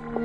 you